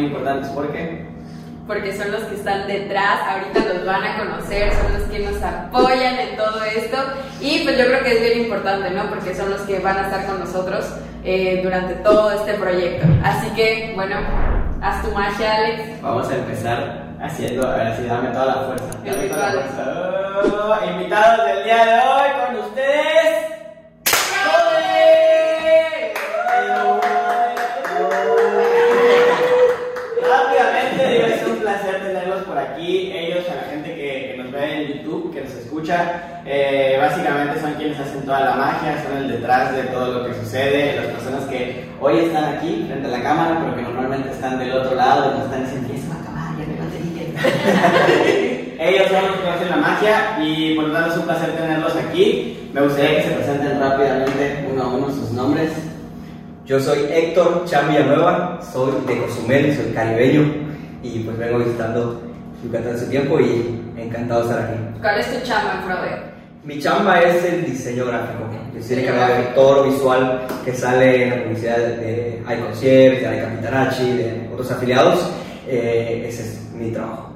muy importantes. ¿Por qué? Porque son los que están detrás, ahorita los van a conocer, son los que nos apoyan en todo esto. Y pues yo creo que es bien importante, ¿no? Porque son los que van a estar con nosotros eh, durante todo este proyecto. Así que, bueno, haz tu magia, Alex. Vamos a empezar haciendo, a ver si dame toda la fuerza. Dame toda la fuerza. Oh, invitados del día de hoy con ustedes. Escucha, eh, básicamente son quienes hacen toda la magia, son el detrás de todo lo que sucede. Las personas que hoy están aquí frente a la cámara, pero que normalmente están del otro lado y están diciendo: "Ya se va a acabar, ya me batería". Ellos son los que hacen la magia y por lo tanto es un placer tenerlos aquí. Me gustaría que se presenten rápidamente uno a uno sus nombres. Yo soy Héctor Chan Villanueva, soy de Cozumel, soy caribeño y pues vengo visitando Yucatán hace tiempo y encantado de estar aquí. ¿Cuál es tu chamba, Frode? Mi chamba es el diseño gráfico. Yo soy el encargado de todo lo visual que sale en la publicidad de iConcierge, de Capitanachi, de otros afiliados. Eh, ese es mi trabajo.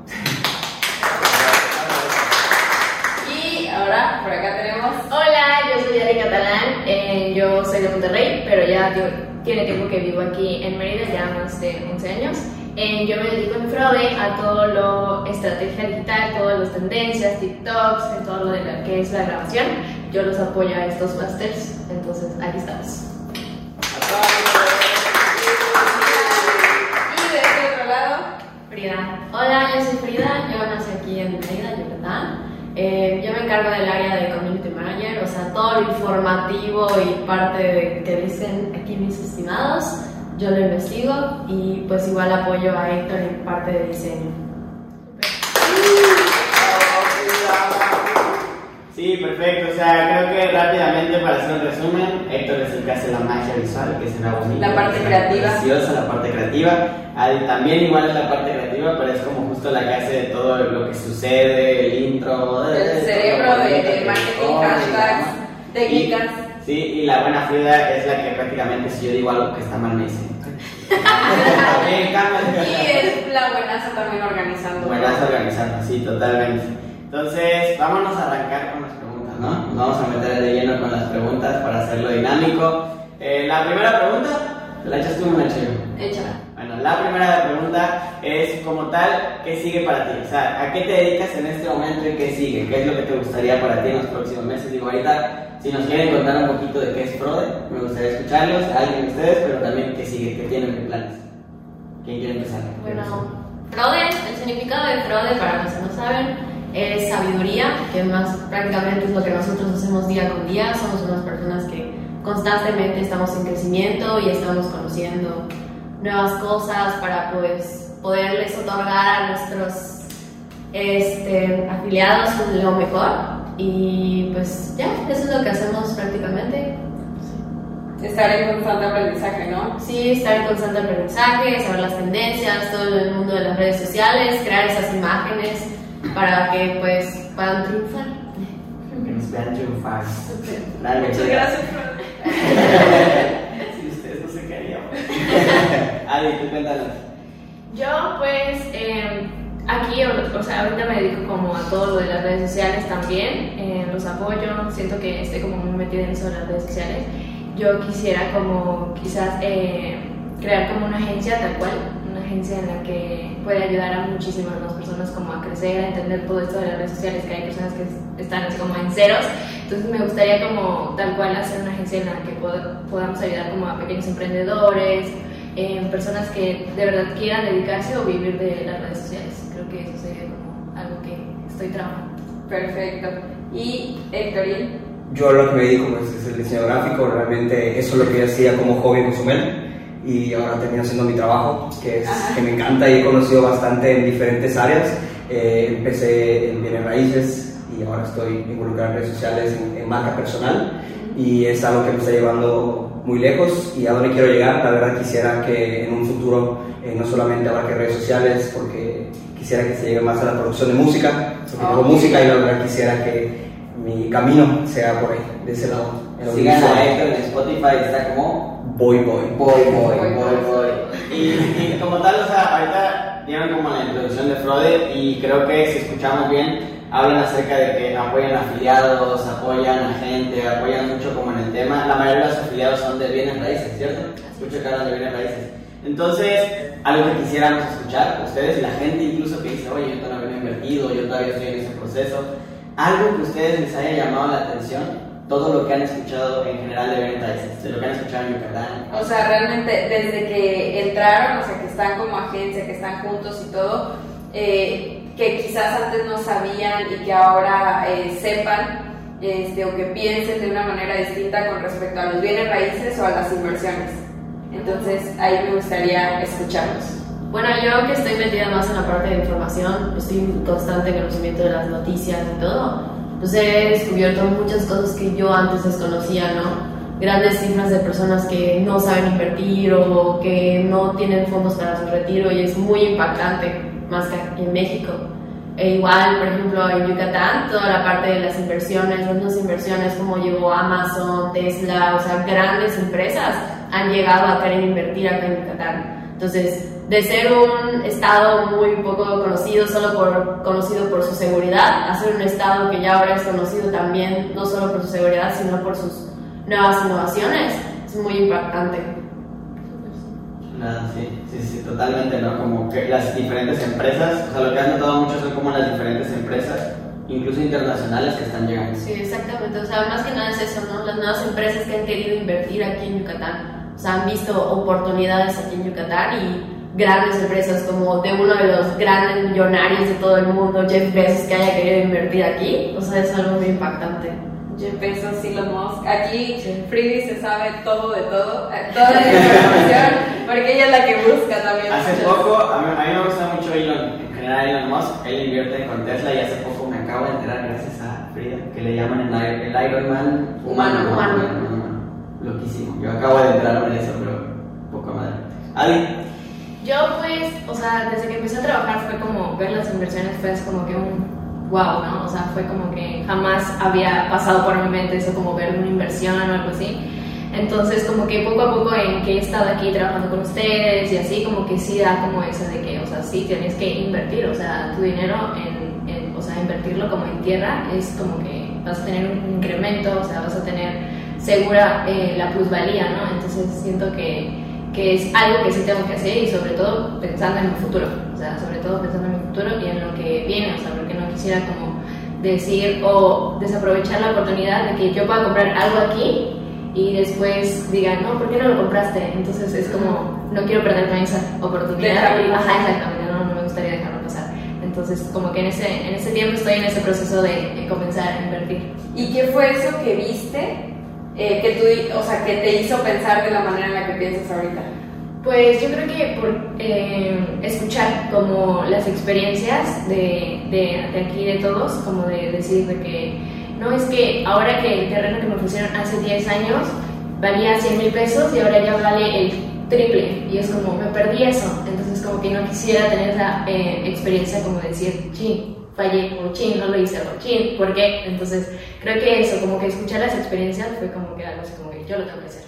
Y ahora, por acá tenemos. Hola, yo soy Ari Catalán, eh, yo soy de Monterrey, pero ya tiene tiempo que vivo aquí en Mérida, ya más de 11 años. Eh, yo me dedico en Fraude a todo lo estrategia digital, todas las tendencias, TikToks, en todo lo de la que es la grabación. Yo los apoyo a estos masters, entonces aquí estamos. Y de este otro lado. Frida. Hola, yo soy Frida, yo nací aquí en Mérida, Yucatán. Eh, yo me encargo del área de Community Manager, o sea, todo lo informativo y parte de que dicen aquí mis estimados, yo lo investigo y pues igual apoyo a Héctor en parte de diseño. Sí, perfecto. O sea, creo que rápidamente para hacer un resumen, Héctor es el que hace la magia visual, que será bonito. La parte creativa. Preciosa, la parte creativa. Adi también igual es la parte creativa, pero es como justo la que hace todo lo que sucede, el intro. El eh, cerebro de, de marketing, hashtags, técnicas. Y- sí, y la buena Frida es la que prácticamente si yo digo algo que está mal me dice. Y es la buenaza también organizando. Buenas organizando, sí, totalmente. Entonces, vámonos a arrancar con las preguntas, ¿no? Nos vamos a meter de lleno con las preguntas para hacerlo dinámico. Eh, la primera pregunta, ¿te la echas tú, Nacho? Échala. Bueno, la primera pregunta es, como tal, ¿qué sigue para ti? O sea, ¿a qué te dedicas en este momento y qué sigue? ¿Qué es lo que te gustaría para ti en los próximos meses? Digo, ahorita, si nos quieren contar un poquito de qué es Frode, me gustaría escucharlos, a alguien de ustedes, pero también qué sigue, qué tienen de planes. ¿Quién quiere empezar? Bueno, Frode, el significado de Frode, para los que no saben, es sabiduría, que más prácticamente es lo que nosotros hacemos día con día. Somos unas personas que constantemente estamos en crecimiento y estamos conociendo nuevas cosas para pues poderles otorgar a nuestros este, afiliados lo mejor. Y pues ya, eso es lo que hacemos prácticamente. Estar en constante aprendizaje, ¿no? Sí, estar en constante aprendizaje, saber las tendencias, todo el mundo de las redes sociales, crear esas imágenes para que pues puedan triunfar. Que nos vean triunfar. Muchas gracias, si ustedes no se querían. Adi, tú cuéntanos. Yo pues eh, aquí, o, sea, ahorita me dedico como a todo lo de las redes sociales también, eh, los apoyo, siento que estoy como muy metida en eso de las redes sociales. Yo quisiera como quizás eh, crear como una agencia tal cual, una agencia en la que pueda ayudar a muchísimas más personas como a crecer, a entender todo esto de las redes sociales, que hay personas que están así como en ceros. Entonces me gustaría como tal cual hacer una agencia en la que pod- podamos ayudar como a pequeños emprendedores, eh, personas que de verdad quieran dedicarse o vivir de las redes sociales. Que eso sería como algo que estoy trabajando. Perfecto. Y Héctorín. Yo lo que me dedico pues, es el diseño gráfico, realmente eso es lo que yo hacía como hobby en Cozumel y ahora termino haciendo mi trabajo, que, es, que me encanta y he conocido bastante en diferentes áreas. Eh, empecé en bienes raíces y ahora estoy involucrado en redes sociales, en, en marca personal y es algo que me está llevando muy lejos y a dónde quiero llegar. La verdad quisiera que en un futuro eh, no solamente abarque redes sociales, porque quisiera que se llegue más a la producción de música, porque hago ok. música y la verdad quisiera que mi camino sea por ahí, de ese lado. Sigan a Héctor en Spotify, está como Boy Boy. Boy, boy, Boy, boy, boy. Y, y como tal, o sea, ahorita dieron como la introducción de Frode y creo que si escuchamos bien, hablan acerca de que apoyan afiliados, apoyan a gente, apoyan mucho como en el tema. La mayoría de los afiliados son de bienes raíces, ¿cierto? Escucho que hablan de bienes raíces. Entonces, algo que quisiéramos escuchar, ustedes y la gente incluso que dice, oye, yo todavía no he invertido, yo todavía estoy en ese proceso, algo que ustedes les haya llamado la atención, todo lo que han escuchado en general de raíces, de lo que han escuchado en Yucatán, O sea, realmente desde que entraron, o sea, que están como agencia, que están juntos y todo, eh, que quizás antes no sabían y que ahora eh, sepan este, o que piensen de una manera distinta con respecto a los bienes raíces o a las inversiones. Entonces, ahí me gustaría escucharlos. Bueno, yo que estoy metida más en la parte de información, estoy en constante conocimiento de las noticias y todo, pues he descubierto muchas cosas que yo antes desconocía, ¿no? Grandes cifras de personas que no saben invertir o que no tienen fondos para su retiro y es muy impactante, más que aquí en México. E igual, por ejemplo, en Yucatán, toda la parte de las inversiones, las inversiones como llegó Amazon, Tesla, o sea, grandes empresas han llegado a querer invertir acá en Yucatán. Entonces, de ser un estado muy poco conocido, solo por, conocido por su seguridad, a ser un estado que ya ahora es conocido también, no solo por su seguridad, sino por sus nuevas innovaciones, es muy impactante. Nada, sí, sí, sí, totalmente, ¿no? Como que las diferentes empresas, o sea, lo que han notado mucho son como las diferentes empresas, incluso internacionales, que están llegando. Sí, exactamente. O sea, más que nada es eso, ¿no? Las nuevas empresas que han querido invertir aquí en Yucatán. Sea, han visto oportunidades aquí en Yucatán y grandes empresas como de uno de los grandes millonarios de todo el mundo, Jeff Bezos, que haya querido invertir aquí. O sea, es algo muy impactante. Jeff Bezos, Elon Musk. Aquí Fridy se sabe todo de todo, eh, toda la información, porque ella es la que busca también. Hace muchas- poco, a mí, a mí me gusta mucho Elon, en general Elon Musk, él invierte con Tesla y hace poco me acabo de enterar, gracias a Frida, que le llaman el, el Iron Man humano. Humano, ¿no? humano. Loquísimo, yo acabo de enterarme de eso, pero poco madre. Ali, Yo pues, o sea, desde que empecé a trabajar fue como ver las inversiones, fue como que un wow, ¿no? O sea, fue como que jamás había pasado por mi mente eso como ver una inversión o algo así. Entonces, como que poco a poco en que he estado aquí trabajando con ustedes y así, como que sí da como eso de que, o sea, sí tienes que invertir, o sea, tu dinero en, en- o sea, invertirlo como en tierra es como que vas a tener un incremento, o sea, vas a tener segura eh, la plusvalía, ¿no? Entonces siento que, que es algo que sí tengo que hacer y sobre todo pensando en mi futuro, o sea, sobre todo pensando en mi futuro y en lo que viene, o sea, porque no quisiera como decir o desaprovechar la oportunidad de que yo pueda comprar algo aquí y después digan, no, ¿por qué no lo compraste? Entonces es como, no quiero perderme esa oportunidad. Dejarlo ajá, exactamente, no, no me gustaría dejarlo pasar. Entonces, como que en ese, en ese tiempo estoy en ese proceso de, de comenzar a invertir. ¿Y qué fue eso que viste eh, que tú, o sea, que te hizo pensar de la manera en la que piensas ahorita? Pues yo creo que por eh, escuchar como las experiencias de, de, aquí de todos, como de decir de que no es que ahora que el terreno que me ofrecieron hace 10 años valía 100 mil pesos y ahora ya vale el triple y es como me perdí eso, entonces como que no quisiera tener esa eh, experiencia como de decir, chin, fallé, o chin, no lo hice, o chin, ¿por qué? Entonces creo que eso, como que escuchar las experiencias fue como que algo así como que yo lo tengo que hacer.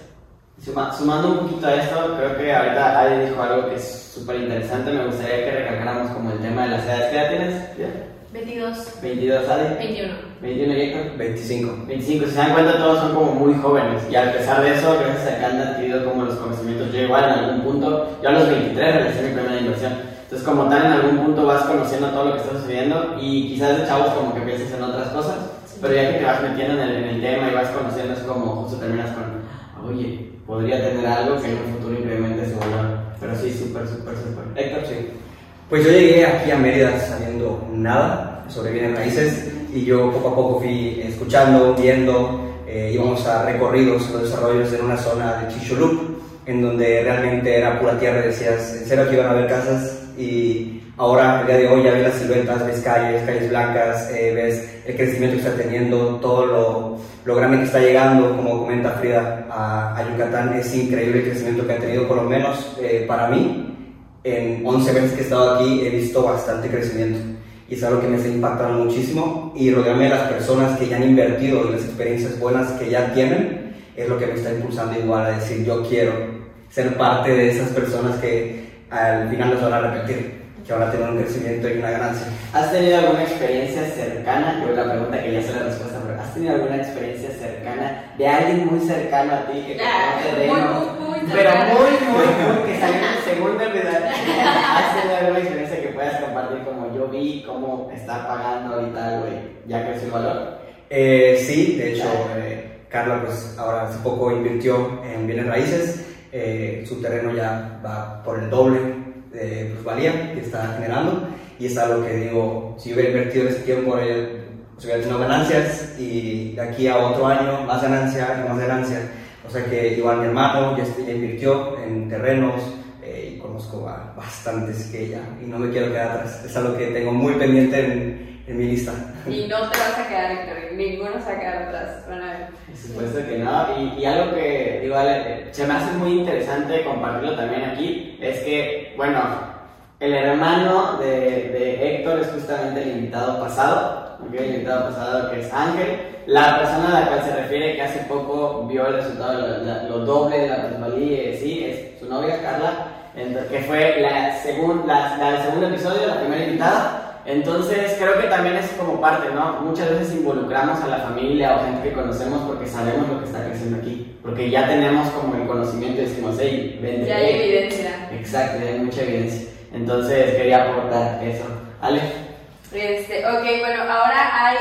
Suma- sumando un poquito a esto, creo que ahorita Ali dijo algo que es súper interesante, me gustaría que recalcáramos como el tema de las edades. ¿Qué edad tienes? ¿Ya? 22, 22, Ali. 21. 21, Héctor. 25. 25, si se dan cuenta todos son como muy jóvenes y a pesar de eso, gracias a que han adquirido como los conocimientos, yo igual en algún punto, yo a los 23 realicé mi primera inversión, entonces como tal en algún punto vas conociendo todo lo que está sucediendo y quizás de chavos como que piensas en otras cosas, pero ya que te vas metiendo en el, en el tema y vas conociendo es como justo terminas con, oye, podría tener algo que en un futuro incremente su valor, pero sí, súper, súper, súper. Héctor, sí. Pues yo llegué aquí a Mérida sabiendo nada sobre bienes raíces y yo poco a poco fui escuchando, viendo, eh, íbamos a recorridos, los desarrollos en una zona de Chichulup, en donde realmente era pura tierra y decías, en serio que iban a haber casas y ahora, el día de hoy, ya ves las siluetas, ves calles, calles blancas, eh, ves el crecimiento que está teniendo, todo lo, lo grande que está llegando, como comenta Frida, a, a Yucatán, es increíble el crecimiento que ha tenido, por lo menos eh, para mí, en 11 meses que he estado aquí he visto bastante crecimiento. y es algo que me está impactando muchísimo. Y rodearme de las personas que ya han invertido y las experiencias buenas que ya tienen es lo que me está impulsando igual a decir yo quiero ser parte de esas personas que al final nos van a repetir que van a tener un crecimiento y una ganancia. ¿Has tenido alguna experiencia cercana? Yo la pregunta que ya sé la respuesta, pero ¿has tenido alguna experiencia cercana de alguien muy cercano a ti que te Ah, conoce de muy, muy pero muy, muy, muy, que salió en segunda edad? ¿Has tenido alguna experiencia que puedas compartir como yo vi cómo está pagando ahorita, güey? ¿Ya creció el valor? Eh, sí, de hecho, eh, Carla pues ahora hace poco invirtió en bienes raíces, eh, su terreno ya va por el doble de plusvalía que está generando y es algo que digo, si hubiera invertido ese tiempo eh, pues hubiera tenido ganancias y de aquí a otro año más ganancia y más ganancia. O sea que igual mi hermano ya, ya invirtió en terrenos eh, y conozco a bastantes que ya y no me quiero quedar atrás. Es algo que tengo muy pendiente en, en mi lista. Y no te vas a quedar, Héctor, ninguno se va a quedar atrás. Van a ver. Por supuesto que no. Y, y algo que igual eh, se me hace muy interesante compartirlo también aquí es que, bueno, el hermano de, de Héctor es justamente el invitado pasado, ¿ok? el invitado pasado que es Ángel, la persona a la cual se refiere que hace poco vio el resultado, lo, la- lo doble de la plusvalía, eh, sí, es su novia Carla, que fue la, segun, la, la del segundo episodio, la primera invitada. Entonces creo que también es como parte, ¿no? Muchas veces involucramos a la familia o gente que conocemos porque sabemos lo que está creciendo aquí, porque ya tenemos como el conocimiento y decimos, hey, vente. Ya hay hey". evidencia. Exacto, ya hay mucha evidencia. Entonces quería aportar eso. Ale. Este, ok, bueno, ahora hay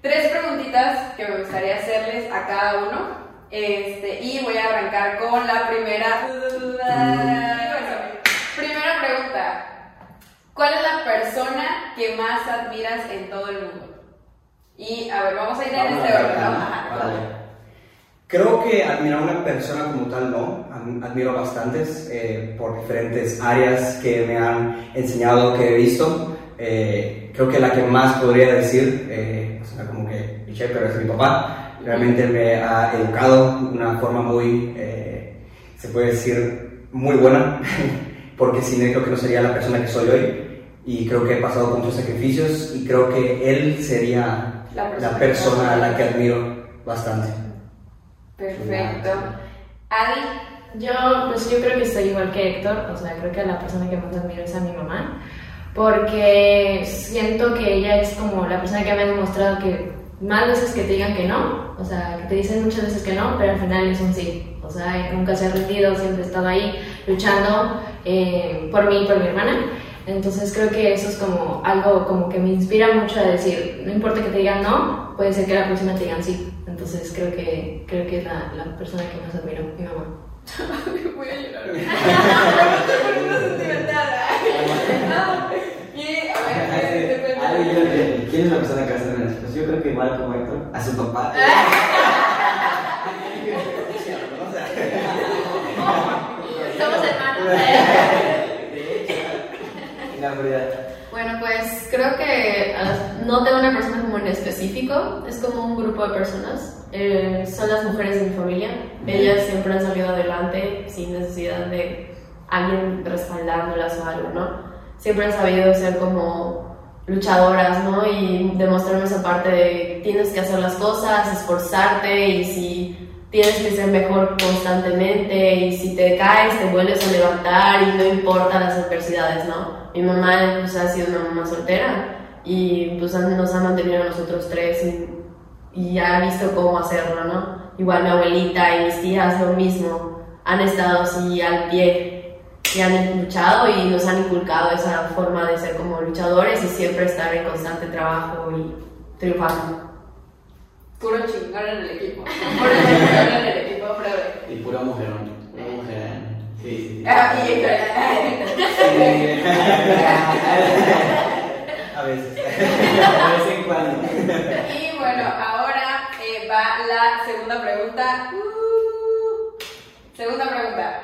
tres preguntitas que me gustaría hacerles a cada uno. Este, y voy a arrancar con la primera. ¿Cuál es la persona que más admiras en todo el mundo? Y a ver, vamos a ir en este a orden. Vale. Creo que admirar a una persona como tal no, Ad- admiro bastantes eh, por diferentes áreas que me han enseñado, que he visto. Eh, creo que la que más podría decir, eh, suena como que cliché, pero es mi papá. Realmente me ha educado de una forma muy, eh, se puede decir, muy buena, porque sin él creo que no sería la persona que soy hoy. Y creo que he pasado con muchos sacrificios y creo que él sería La persona la persona a la que admiro bastante. Perfecto. Adi, Yo, pues yo creo que estoy igual que Héctor, o sea, creo que la persona que más admiro es a mi mamá, porque siento que ella es como la persona que me ha demostrado que más veces que te digan que no, o sea, que te dicen muchas veces que no, pero al final es un sí, o sea, nunca se ha rendido, siempre ha estado ahí luchando eh, por mí y por mi hermana. Entonces creo que eso es como algo como que me inspira mucho a decir, no importa que te digan no, puede ser que la próxima te digan sí. Entonces creo que, creo que es la, la persona que más admiro, mi mamá. voy a llorar. ¿Quién es la persona que menos? Pues yo creo que igual como Héctor, a su papá. Somos hermanos. La verdad. Bueno, pues creo que ah, no tengo una persona como en específico, es como un grupo de personas. Eh, son las mujeres de mi familia. Ellas siempre han salido adelante sin necesidad de alguien respaldándolas o algo, ¿no? Siempre han sabido ser como luchadoras, ¿no? Y demostrarme esa parte de tienes que hacer las cosas, esforzarte y si tienes que ser mejor constantemente y si te caes te vuelves a levantar y no importa las adversidades, ¿no? Mi mamá pues, ha sido una mamá soltera y pues nos ha mantenido a nosotros tres y, y ha visto cómo hacerlo, ¿no? Igual mi abuelita y mis tías lo mismo, han estado así al pie y han luchado y nos han inculcado esa forma de ser como luchadores y siempre estar en constante trabajo y triunfando. Puro chingón en el equipo. Puro chingón en el equipo, Fred. Y puro mujerón. Puro mujerón. Sí, sí, sí. Ah. A veces. De vez en cuando. Y bueno, ahora eh, va la segunda pregunta. Uh, segunda pregunta.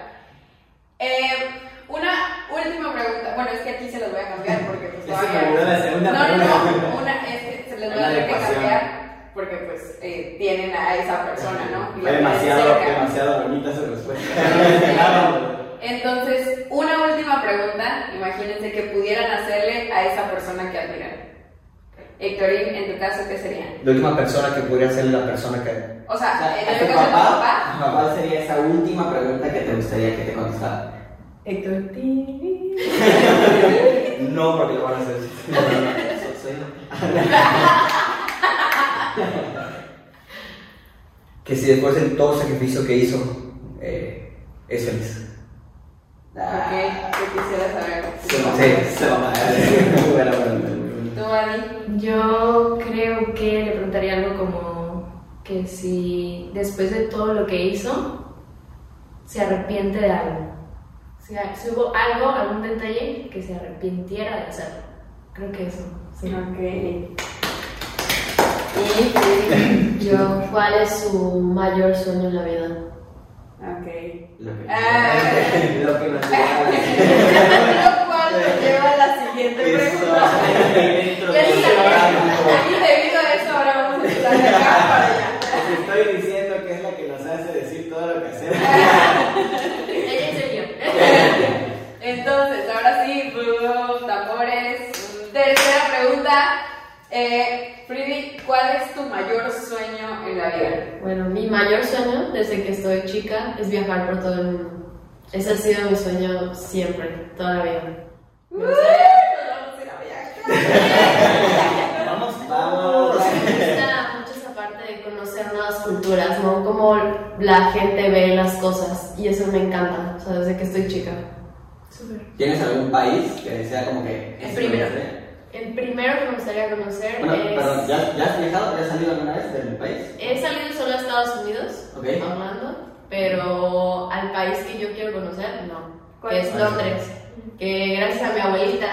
Eh, una última pregunta. Bueno, es que aquí se los voy a cambiar porque pues todavía- no, no, no, una es que se les voy a tener que cambiar porque pues eh, tienen a esa persona, ¿no? Y la demasiado, cerca. demasiado bonita su respuesta. Entonces, una última pregunta. Imagínense que pudieran hacerle a esa persona que admiran. Héctorín, en tu caso, ¿qué sería? La última persona que podría ser la persona que... O sea, en ¿A el tu caso de tu papá? papá. ¿Cuál sería esa última pregunta que te gustaría que te contestara? Héctor No, porque lo van a hacer. Soy- que si después de todo el sacrificio que hizo, eh, es feliz. Ok, ¿qué quisiera saber? Se va, Sí. se va a. Yo creo que le preguntaría algo como que si después de todo lo que hizo, se arrepiente de algo. Si, si hubo algo, algún detalle que se arrepintiera de hacerlo. Creo que eso. Sí. Ok. Y. Yo, ¿cuál es su mayor sueño en la vida? Ok. Lo que, Ah. lo que nos lleva a la- Lo cual nos lleva a la siguiente pregunta. Dentro Ya del sí, programa. y debido a eso ahora vamos a empezar de acá para allá. Te estoy diciendo que es la que nos hace decir todo lo que hacemos. Ella en serio. Entonces, ahora sí, uh, tambores. Tercera pregunta. Eh, Freddy, ¿cuál es tu mayor sueño en la vida? Bueno, mi mayor sueño desde que estoy chica es viajar por todo el mundo. Ese ha sido mi sueño siempre, toda la vida. Vamos a ir a viajar. Vamos, vamos. Me gusta mucho esa parte de conocer nuevas culturas, ¿no? Cómo la gente ve las cosas y eso me encanta, o sea, desde que estoy chica. Súper. ¿Tienes algún país que sea como que... El primero. El primero que me gustaría conocer Bueno, es... perdón, ¿ya, ¿ya has viajado? ¿Ya has salido alguna vez del país? He salido solo a Estados Unidos, Ok. hablando, pero al país que yo quiero conocer, no, ¿Cuál? que es Londres, que gracias a mi abuelita,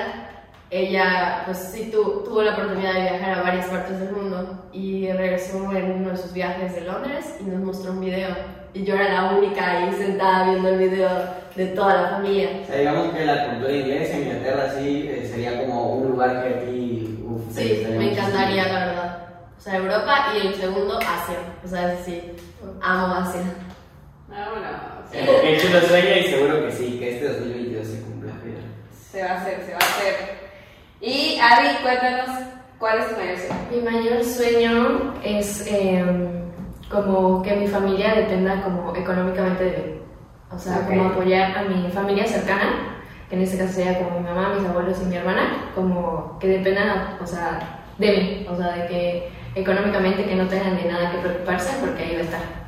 ella pues sí tu- tuvo la oportunidad de viajar a varias partes del mundo y regresó en uno de sus viajes de Londres y nos mostró un video y yo era la única ahí sentada viendo el video de toda la familia. O sea, digamos que la cultura inglesa, Inglaterra, sí, eh, sería como un lugar que a ti... uf, Sí, me muchísimo. encantaría, la verdad. O sea, Europa y el segundo, Asia. O sea, es sí, amo Asia. Vámonos. Eh, Qué chulo sueño y seguro que sí, que este 2022 se cumpla. Se va a hacer, se va a hacer. Y Adi, cuéntanos, ¿cuál es tu mayor sueño? Mi mayor sueño es em, como que mi familia dependa como económicamente de mí. O sea, Ok. como apoyar a mi familia cercana, que en este caso sería como mi mamá, mis abuelos y mi hermana, como que dependan, o sea, de mí. O sea, de que económicamente que no tengan de nada que preocuparse porque ahí va a estar.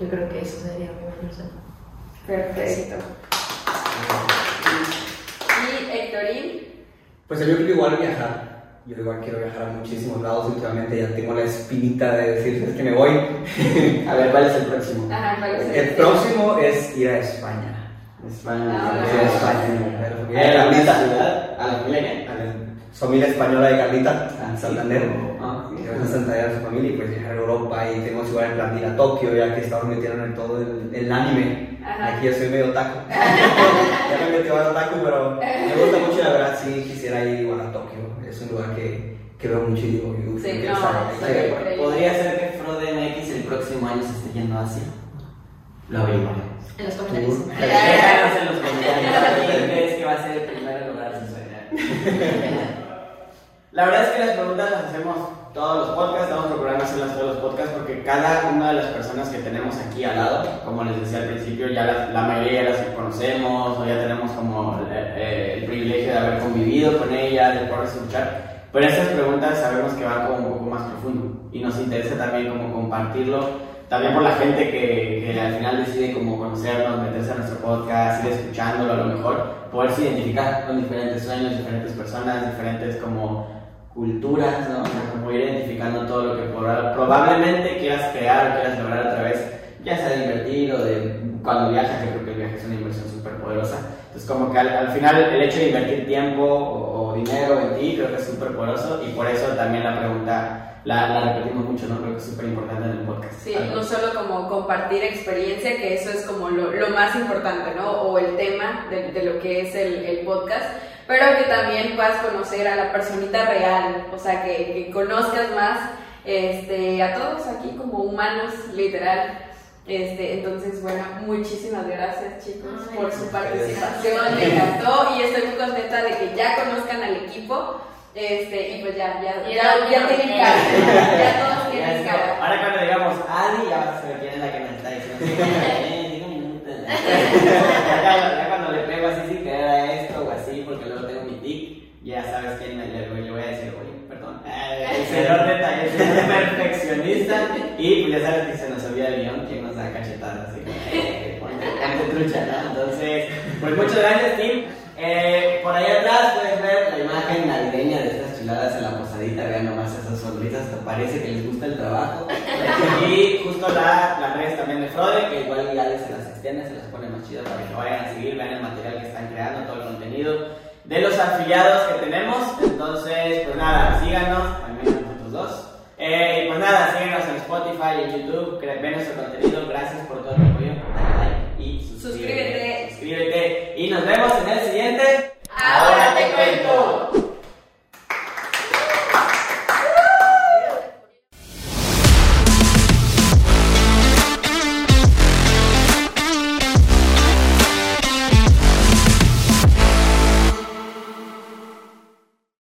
Yo creo que eso sería mi mayor sueño. Perfecto. Y Héctorín, Pues yo quiero igual viajar. Yo igual quiero viajar a muchísimos lados. Últimamente ya tengo la espinita de decir, es que me voy. A ver, ¿cuál es el próximo? ajá, ¿cuál es El próximo es ir a España. España. Ah, Ir a no. España. a la familia ¿A la Carlita. ciudad? ¿A la familia? A la familia española de Carlita, Ah, sí. Santander. Sí. Que vas a a su familia y pues viajar a Europa y tenemos igual en plan ir a Tokio ya que estamos metiendo en todo el, el anime. Ajá. Aquí yo soy medio taco. ya me metí a taco, pero me gusta mucho y la verdad sí quisiera ir igual a Tokio. Es un lugar que, que veo mucho y digo, "Uf, Sí, no, estar ahí". sí. ¿Podría ser que Frode MX el próximo año se esté yendo así? Lo averiguaremos. En los comentarios. Déjanos en los comentarios crees que va a ser el primer lugar de. La verdad es que las preguntas las hacemos todos los podcasts, estamos procurando hacerlas todos los podcasts porque cada una de las personas que tenemos aquí al lado, como les decía al principio, ya la, la mayoría ya las conocemos o ya tenemos como eh, eh, el privilegio de haber convivido con ellas, de poder escuchar. Pero estas preguntas sabemos que van como un poco más profundo y nos interesa también como compartirlo también por la gente que, que al final decide como conocernos, meterse a nuestro podcast, ir escuchándolo a lo mejor, poderse identificar con diferentes sueños, diferentes personas, diferentes como culturas, ¿no? O sea, como ir identificando todo lo que proba- probablemente quieras crear o quieras lograr a través, ya sea de invertir o de cuando viajas, que creo que el viaje es una inversión súper poderosa. Entonces, como que al, al final el hecho de invertir tiempo o, o dinero en ti creo que es súper poderoso y por eso también la pregunta la, la repetimos mucho, ¿no? Creo que es súper importante en el podcast. Sí, no solo como compartir experiencia, que eso es como lo, lo más importante, ¿no? O el tema de, de lo que es el, el podcast, pero que también puedas conocer a la personita real, o sea, que, que conozcas más este, a todos aquí como humanos, literal. Este, entonces, bueno, muchísimas gracias chicos Ay, por su participación, me encantó y estoy muy contenta de que ya conozcan al equipo Este, y pues ya, ya, ya, ya tienen cara. Ya todos tienen cara. Ahora cuando digamos Adi, ya vas a saber quién es la que me está diciendo. Sí, eh, diga mi nombre. ya, cuando le pego así sin querer a esto o así, porque luego tengo mi ya sabes quién me le, le voy a decir, oye, perdón. Eh, el señor detalle, soy perfeccionista. Y pues ya sabes que se nos olvida el guion, quien nos da cachetadas. Así que, eh, ponte, ponte trucha, ¿no? Entonces, pues muchas gracias, Tim. Eh, por ahí atrás puedes ver la imagen navideña de estas chiladas en la posadita. Vean nomás esas sonrisas, te parece que les gusta el trabajo. Y justo la, las redes también de Frode, que igual ya se las extiende, se las pone más chidas para que vayan a seguir, vean el material que están creando, todo el contenido de los afiliados que tenemos. Entonces, pues nada, síganos, también a nosotros dos. Eh, y pues nada, síganos en Spotify, en YouTube, ven nuestro contenido. Gracias por todo el apoyo. Like y suscríbete. Suscríbete. Suscríbete. Y nos vemos en el siguiente. Ahora te cuento.